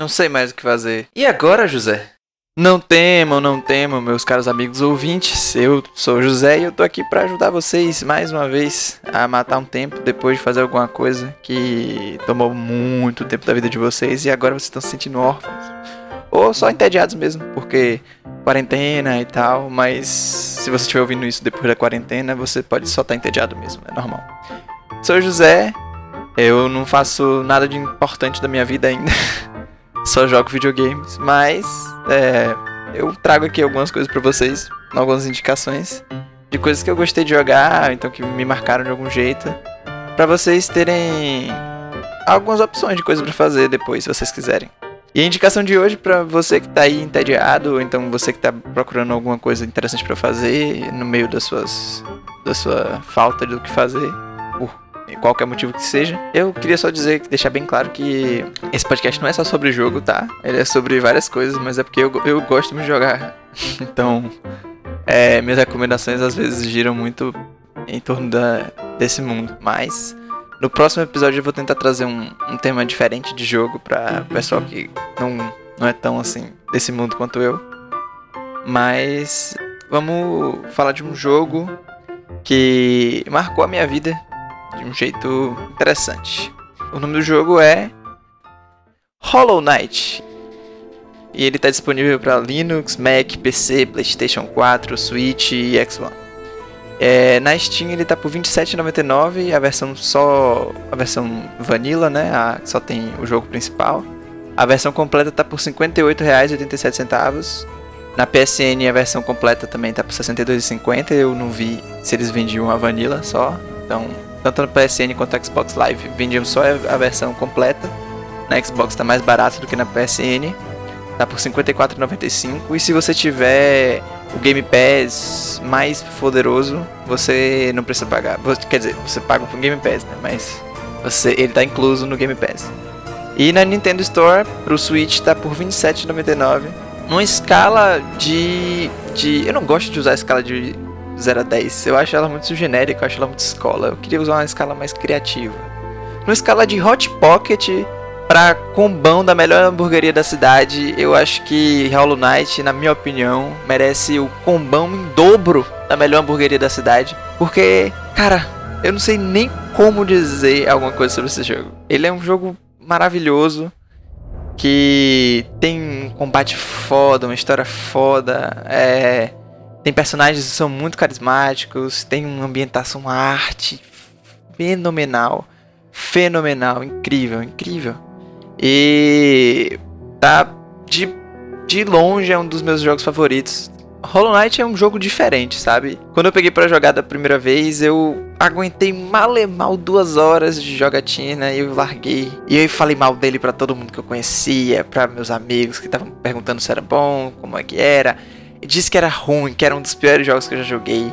Não sei mais o que fazer. E agora, José? Não temam, não temam, meus caros amigos ouvintes. Eu sou o José e eu tô aqui para ajudar vocês mais uma vez a matar um tempo depois de fazer alguma coisa que tomou muito tempo da vida de vocês e agora vocês estão se sentindo órfãos. Ou só entediados mesmo, porque quarentena e tal, mas se você estiver ouvindo isso depois da quarentena, você pode só estar entediado mesmo, é normal. Sou o José, eu não faço nada de importante da minha vida ainda. só jogo videogames, mas é, eu trago aqui algumas coisas para vocês, algumas indicações de coisas que eu gostei de jogar, então que me marcaram de algum jeito, para vocês terem algumas opções de coisas para fazer depois, se vocês quiserem. E a indicação de hoje para você que tá aí entediado, ou então você que tá procurando alguma coisa interessante para fazer no meio das suas da sua falta do que fazer, qualquer motivo que seja. Eu queria só dizer, deixar bem claro que esse podcast não é só sobre jogo, tá? Ele é sobre várias coisas, mas é porque eu, eu gosto de jogar. então, é, minhas recomendações às vezes giram muito em torno da, desse mundo. Mas no próximo episódio eu vou tentar trazer um, um tema diferente de jogo para pessoal que não, não é tão assim desse mundo quanto eu. Mas vamos falar de um jogo que marcou a minha vida de um jeito interessante. O nome do jogo é Hollow Knight. E ele está disponível para Linux, Mac, PC, PlayStation 4, Switch e Xbox. É, na Steam ele está por R$ 27,99, a versão só a versão vanilla, né? A, só tem o jogo principal. A versão completa está por R$ 58,87. Na PSN a versão completa também está por R$ 62,50. Eu não vi se eles vendiam a vanilla só, então tanto no PSN quanto no Xbox Live vendiam só a versão completa. Na Xbox está mais barato do que na PSN, tá por R$ 54,95. E se você tiver o Game Pass mais poderoso, você não precisa pagar. Quer dizer, você paga o Game Pass, né? Mas você, ele está incluso no Game Pass. E na Nintendo Store, pro Switch, está por R$ 27,99. Numa escala de, de. Eu não gosto de usar a escala de 0 a 10. Eu acho ela muito genérica, eu acho ela muito escola. Eu queria usar uma escala mais criativa. Numa escala de Hot Pocket para combão da melhor hamburgueria da cidade, eu acho que Hollow Knight, na minha opinião, merece o combão em dobro da melhor hamburgueria da cidade. Porque, cara, eu não sei nem como dizer alguma coisa sobre esse jogo. Ele é um jogo maravilhoso que tem um combate foda, uma história foda, é tem personagens que são muito carismáticos, tem uma ambientação, uma arte fenomenal. Fenomenal, incrível, incrível. E tá de, de longe é um dos meus jogos favoritos. Hollow Knight é um jogo diferente, sabe? Quando eu peguei para jogar da primeira vez, eu aguentei mal e mal duas horas de jogatina e eu larguei. E eu falei mal dele para todo mundo que eu conhecia, para meus amigos que estavam perguntando se era bom, como é que era disse que era ruim, que era um dos piores jogos que eu já joguei.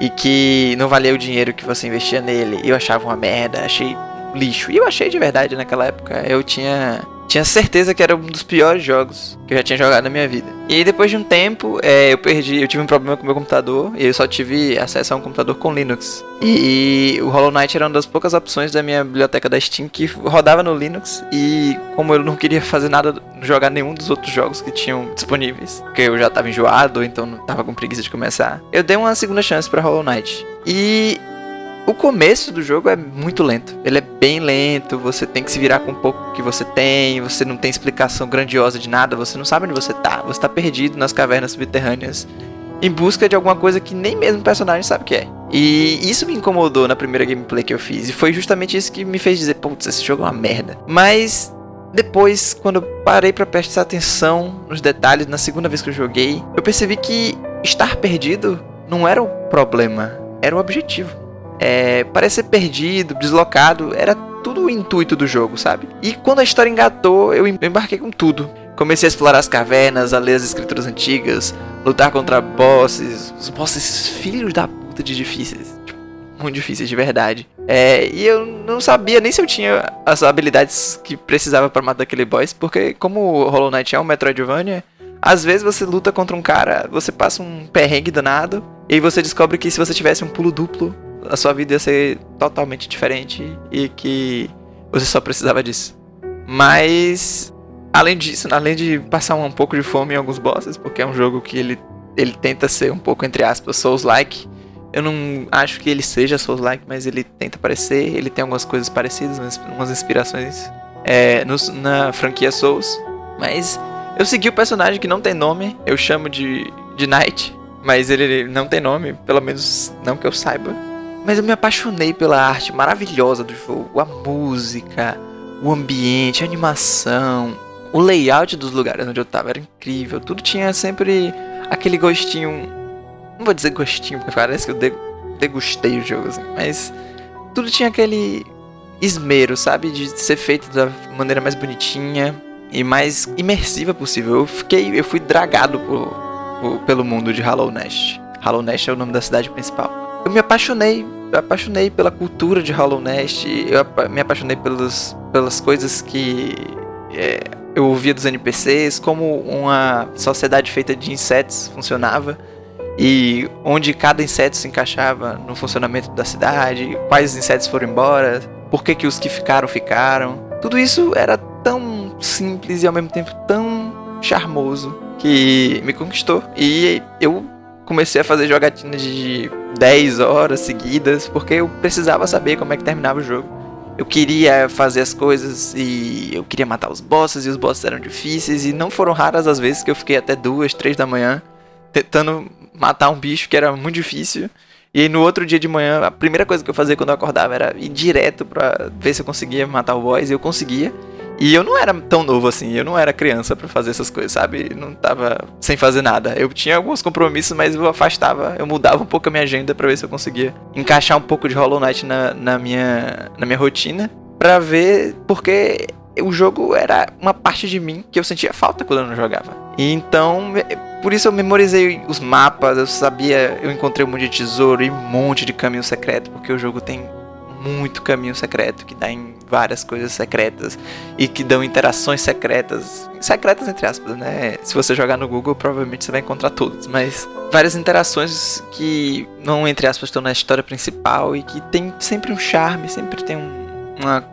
E que não valia o dinheiro que você investia nele. Eu achava uma merda, achei lixo. E eu achei de verdade naquela época. Eu tinha tinha certeza que era um dos piores jogos que eu já tinha jogado na minha vida. E aí, depois de um tempo, é, eu perdi, eu tive um problema com o meu computador e eu só tive acesso a um computador com Linux. E, e, o Hollow Knight era uma das poucas opções da minha biblioteca da Steam que rodava no Linux. E como eu não queria fazer nada, jogar nenhum dos outros jogos que tinham disponíveis, porque eu já tava enjoado, então não tava com preguiça de começar, eu dei uma segunda chance para Hollow Knight. E o começo do jogo é muito lento. Ele é bem lento, você tem que se virar com o pouco que você tem, você não tem explicação grandiosa de nada, você não sabe onde você tá. Você tá perdido nas cavernas subterrâneas em busca de alguma coisa que nem mesmo o personagem sabe o que é. E isso me incomodou na primeira gameplay que eu fiz. E foi justamente isso que me fez dizer, putz, esse jogo é uma merda. Mas depois, quando eu parei para prestar atenção nos detalhes, na segunda vez que eu joguei, eu percebi que estar perdido não era o problema, era o objetivo é, parecer perdido, deslocado, era tudo o intuito do jogo, sabe? E quando a história engatou, eu embarquei com tudo. Comecei a explorar as cavernas, a ler as escrituras antigas, lutar contra bosses, os bosses filhos da puta de difíceis. Tipo, muito difíceis de verdade. É, e eu não sabia nem se eu tinha as habilidades que precisava para matar aquele boss, porque como o Hollow Knight é um Metroidvania, às vezes você luta contra um cara, você passa um perrengue danado, e aí você descobre que se você tivesse um pulo duplo, a sua vida ia ser totalmente diferente e que você só precisava disso. Mas além disso, além de passar um pouco de fome em alguns bosses, porque é um jogo que ele, ele tenta ser um pouco, entre aspas, Souls-like. Eu não acho que ele seja Souls-like, mas ele tenta parecer. Ele tem algumas coisas parecidas, umas inspirações é, no, na franquia Souls. Mas eu segui o personagem que não tem nome, eu chamo de, de Knight, mas ele não tem nome, pelo menos não que eu saiba. Mas eu me apaixonei pela arte maravilhosa do jogo, a música, o ambiente, a animação, o layout dos lugares onde eu tava era incrível. Tudo tinha sempre aquele gostinho. Não vou dizer gostinho, porque parece que eu degustei o jogo, assim, mas tudo tinha aquele esmero, sabe? De ser feito da maneira mais bonitinha e mais imersiva possível. Eu fiquei, eu fui dragado por, por, pelo mundo de Hollow Nest. Hollow Nest é o nome da cidade principal eu me apaixonei, eu apaixonei pela cultura de Hollow Nest, eu me apaixonei pelos, pelas coisas que é, eu ouvia dos NPCs, como uma sociedade feita de insetos funcionava e onde cada inseto se encaixava no funcionamento da cidade, quais insetos foram embora, por que, que os que ficaram ficaram. Tudo isso era tão simples e ao mesmo tempo tão charmoso que me conquistou. E eu comecei a fazer jogatina de 10 horas seguidas, porque eu precisava saber como é que terminava o jogo. Eu queria fazer as coisas e eu queria matar os bosses e os bosses eram difíceis e não foram raras as vezes que eu fiquei até duas, três da manhã tentando matar um bicho que era muito difícil. E aí no outro dia de manhã, a primeira coisa que eu fazia quando eu acordava era ir direto pra ver se eu conseguia matar o boss e eu conseguia. E eu não era tão novo assim, eu não era criança para fazer essas coisas, sabe? Não tava sem fazer nada. Eu tinha alguns compromissos, mas eu afastava, eu mudava um pouco a minha agenda para ver se eu conseguia encaixar um pouco de Hollow Knight na, na, minha, na minha rotina, para ver, porque o jogo era uma parte de mim que eu sentia falta quando eu não jogava. E então, por isso eu memorizei os mapas, eu sabia, eu encontrei um monte de tesouro e um monte de caminho secreto, porque o jogo tem muito caminho secreto que dá em várias coisas secretas e que dão interações secretas, secretas entre aspas, né? Se você jogar no Google, provavelmente você vai encontrar todas, mas várias interações que não entre aspas estão na história principal e que tem sempre um charme, sempre tem um, uma,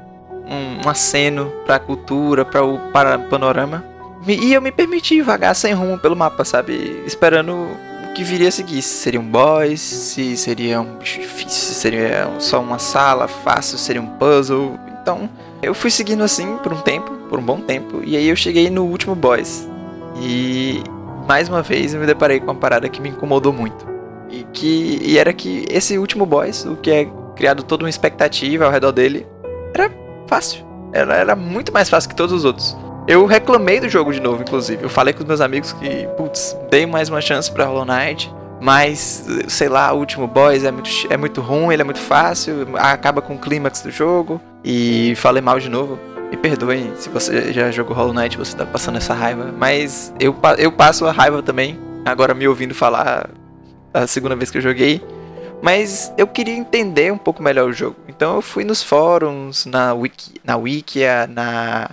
um, um aceno para a cultura, para o para panorama. E eu me permiti vagar sem rumo pelo mapa, sabe? Esperando que viria a seguir. Se seria um boss, se seria um bicho difícil, se seria só uma sala fácil, seria um puzzle. Então, eu fui seguindo assim por um tempo, por um bom tempo, e aí eu cheguei no último boss. E mais uma vez eu me deparei com uma parada que me incomodou muito. E que e era que esse último boss, o que é criado toda uma expectativa ao redor dele, era fácil. Era, era muito mais fácil que todos os outros. Eu reclamei do jogo de novo, inclusive. Eu falei com os meus amigos que, putz, dei mais uma chance pra Hollow Knight. Mas, sei lá, o último boss é muito, é muito ruim, ele é muito fácil, acaba com o clímax do jogo. E falei mal de novo. Me perdoem se você já jogou Hollow Knight, você tá passando essa raiva. Mas eu, eu passo a raiva também, agora me ouvindo falar a segunda vez que eu joguei. Mas eu queria entender um pouco melhor o jogo. Então eu fui nos fóruns, na wiki, na Wikia, na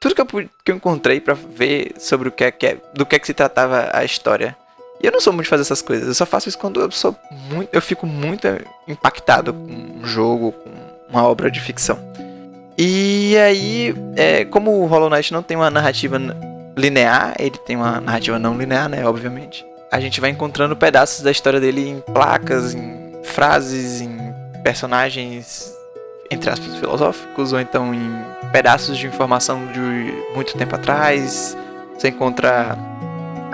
tudo que eu, que eu encontrei para ver sobre o que é, que é, do que é que se tratava a história. E eu não sou muito de fazer essas coisas, eu só faço isso quando eu sou muito, eu fico muito impactado com um jogo, com uma obra de ficção. E aí, é, como o Hollow Knight não tem uma narrativa linear, ele tem uma narrativa não linear, né, obviamente. A gente vai encontrando pedaços da história dele em placas, em frases, em personagens entre aspas, filosóficos, ou então em pedaços de informação de muito tempo atrás. Você encontra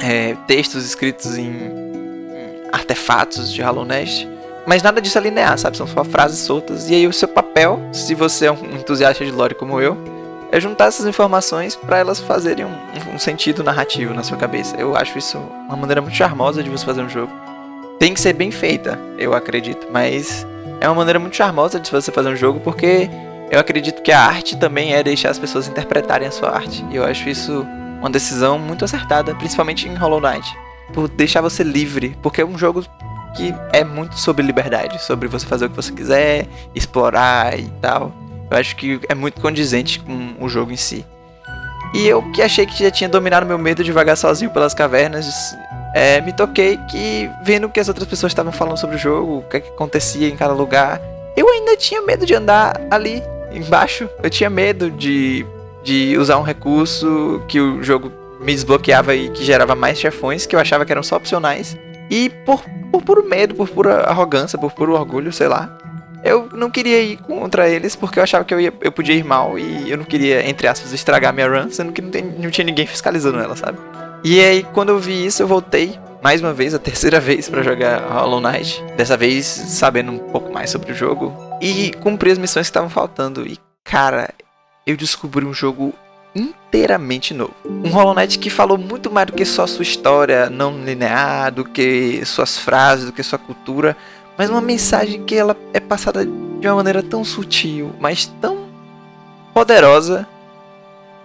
é, textos escritos em, em, artefatos de Hollow Nest. Mas nada disso é linear, sabe? São só frases soltas. E aí o seu papel, se você é um entusiasta de lore como eu, é juntar essas informações para elas fazerem um, um, sentido narrativo na sua cabeça. Eu acho isso uma maneira muito charmosa de você fazer um jogo. Tem que ser bem feita, eu acredito, mas é uma maneira muito charmosa de você fazer um jogo, porque eu acredito que a arte também é deixar as pessoas interpretarem a sua arte. E eu acho isso uma decisão muito acertada, principalmente em Hollow Knight, por deixar você livre, porque é um jogo que é muito sobre liberdade, sobre você fazer o que você quiser, explorar e tal. Eu acho que é muito condizente com o jogo em si. E eu que achei que já tinha dominado meu medo de vagar sozinho pelas cavernas, é, me toquei que, vendo que as outras pessoas estavam falando sobre o jogo, o que, é que acontecia em cada lugar, eu ainda tinha medo de andar ali embaixo. Eu tinha medo de de usar um recurso que o jogo me desbloqueava e que gerava mais chefões que eu achava que eram só opcionais. E por, por puro medo, por pura arrogância, por puro orgulho, sei lá, eu não queria ir contra eles porque eu achava que eu, ia, eu podia ir mal e eu não queria, entre aspas, estragar minha run, sendo que não, tem, não tinha ninguém fiscalizando ela, sabe? E aí, quando eu vi isso, eu voltei mais uma vez, a terceira vez para jogar Hollow Knight. Dessa vez sabendo um pouco mais sobre o jogo e cumpri as missões que estavam faltando. E cara, eu descobri um jogo inteiramente novo. Um Hollow Knight que falou muito mais do que só sua história não linear, do que suas frases, do que sua cultura, mas uma mensagem que ela é passada de uma maneira tão sutil, mas tão poderosa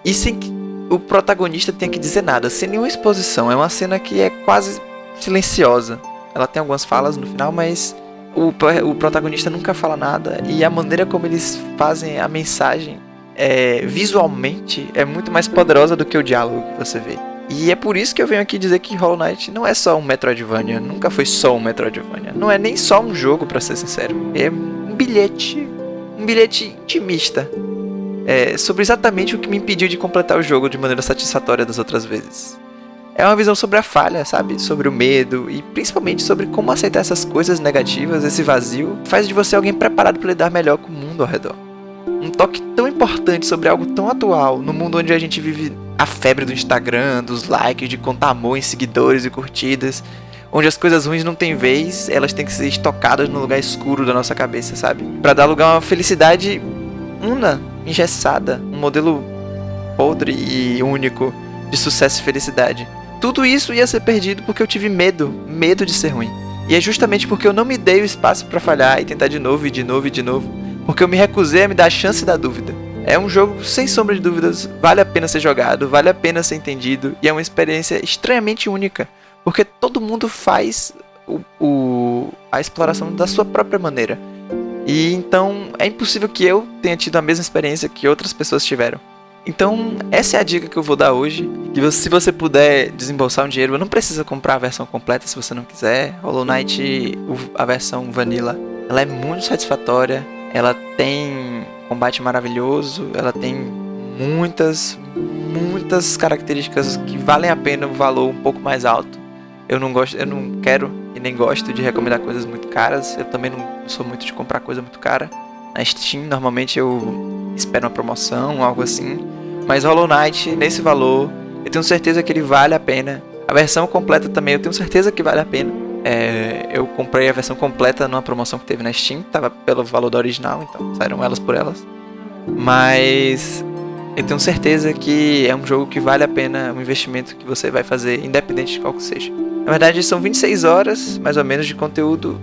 e sem que o protagonista tenha que dizer nada, sem nenhuma exposição. É uma cena que é quase silenciosa. Ela tem algumas falas no final, mas o, o protagonista nunca fala nada. E a maneira como eles fazem a mensagem é, visualmente é muito mais poderosa do que o diálogo que você vê. E é por isso que eu venho aqui dizer que Hollow Knight não é só um Metroidvania, nunca foi só um Metroidvania. Não é nem só um jogo, para ser sincero. É um bilhete, um bilhete intimista. É, sobre exatamente o que me impediu de completar o jogo de maneira satisfatória das outras vezes. É uma visão sobre a falha, sabe? Sobre o medo e principalmente sobre como aceitar essas coisas negativas, esse vazio, faz de você alguém preparado para lidar melhor com o mundo ao redor. Um toque tão importante sobre algo tão atual, no mundo onde a gente vive a febre do Instagram, dos likes, de contar amor em seguidores e curtidas, onde as coisas ruins não têm vez, elas têm que ser estocadas no lugar escuro da nossa cabeça, sabe? Para dar lugar a uma felicidade una, engessada, um modelo podre e único de sucesso e felicidade. Tudo isso ia ser perdido porque eu tive medo, medo de ser ruim. E é justamente porque eu não me dei o espaço para falhar e tentar de novo e de novo e de novo, porque eu me recusei a me dar a chance da dúvida. É um jogo sem sombra de dúvidas, vale a pena ser jogado, vale a pena ser entendido e é uma experiência extremamente única, porque todo mundo faz o, o, a exploração da sua própria maneira. E então é impossível que eu tenha tido a mesma experiência que outras pessoas tiveram. Então, essa é a dica que eu vou dar hoje. Que se você puder desembolsar um dinheiro, não precisa comprar a versão completa se você não quiser. Hollow Knight, a versão vanilla, ela é muito satisfatória. Ela tem combate maravilhoso. Ela tem muitas, muitas características que valem a pena um valor um pouco mais alto. Eu não gosto, eu não quero e nem gosto de recomendar coisas muito caras. Eu também não sou muito de comprar coisa muito cara. Na Steam, normalmente eu espero uma promoção, algo assim. Mas Hollow Knight, nesse valor, eu tenho certeza que ele vale a pena. A versão completa também, eu tenho certeza que vale a pena. É, eu comprei a versão completa numa promoção que teve na Steam, tava pelo valor da original, então saíram elas por elas. Mas eu tenho certeza que é um jogo que vale a pena o investimento que você vai fazer, independente de qual que seja. Na verdade, são 26 horas, mais ou menos, de conteúdo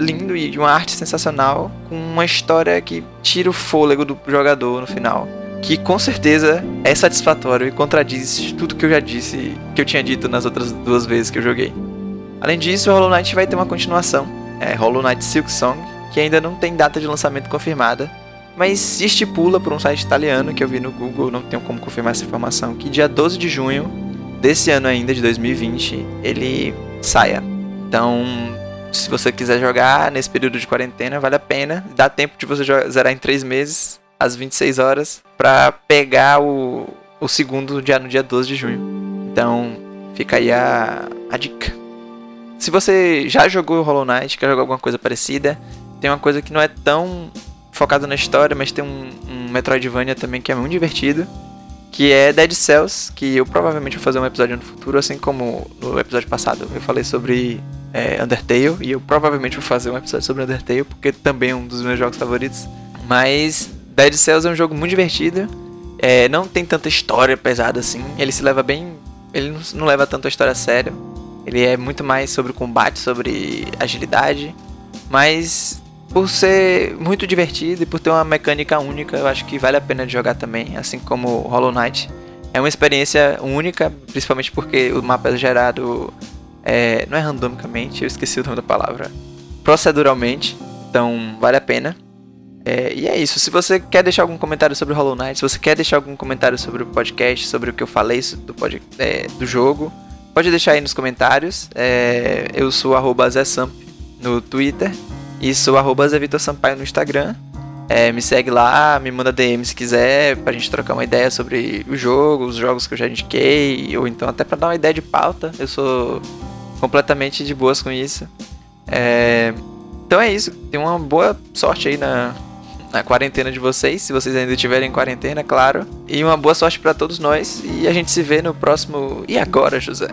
lindo e de uma arte sensacional, com uma história que tira o fôlego do jogador no final que com certeza é satisfatório e contradiz tudo que eu já disse, que eu tinha dito nas outras duas vezes que eu joguei. Além disso, Hollow Knight vai ter uma continuação, é Hollow Knight Silk Song, que ainda não tem data de lançamento confirmada, mas se estipula por um site italiano que eu vi no Google, não tenho como confirmar essa informação, que dia 12 de junho desse ano ainda, de 2020, ele saia. Então, se você quiser jogar nesse período de quarentena, vale a pena. Dá tempo de você zerar em 3 meses às 26 horas para pegar o, o segundo dia, no dia 12 de junho. Então, fica aí a, a dica. Se você já jogou Hollow Knight, quer jogar alguma coisa parecida, tem uma coisa que não é tão focada na história, mas tem um, um Metroidvania também que é muito divertido, que é Dead Cells, que eu provavelmente vou fazer um episódio no futuro, assim como no episódio passado eu falei sobre é, Undertale, e eu provavelmente vou fazer um episódio sobre Undertale, porque também é um dos meus jogos favoritos. Mas Dead Cells é um jogo muito divertido. É, não tem tanta história pesada assim. Ele se leva bem. Ele não, não leva tanto a história a sério. Ele é muito mais sobre combate, sobre agilidade. Mas por ser muito divertido e por ter uma mecânica única, eu acho que vale a pena de jogar também, assim como Hollow Knight. É uma experiência única, principalmente porque o mapa é gerado. É, não é randomicamente, eu esqueci o nome da palavra. Proceduralmente. Então vale a pena. É, e é isso. Se você quer deixar algum comentário sobre Hollow Knight, se você quer deixar algum comentário sobre o podcast, sobre o que eu falei do, pod, é, do jogo, pode deixar aí nos comentários. É, eu sou arroba no Twitter e sou arroba Vitor Sampaio no Instagram. É, me segue lá, me manda DM se quiser, pra gente trocar uma ideia sobre o jogo, os jogos que eu já indiquei, ou então até pra dar uma ideia de pauta. Eu sou completamente de boas com isso. É, então é isso. Tenha uma boa sorte aí na, na quarentena de vocês, se vocês ainda estiverem em quarentena, claro. E uma boa sorte para todos nós. E a gente se vê no próximo. E agora, José?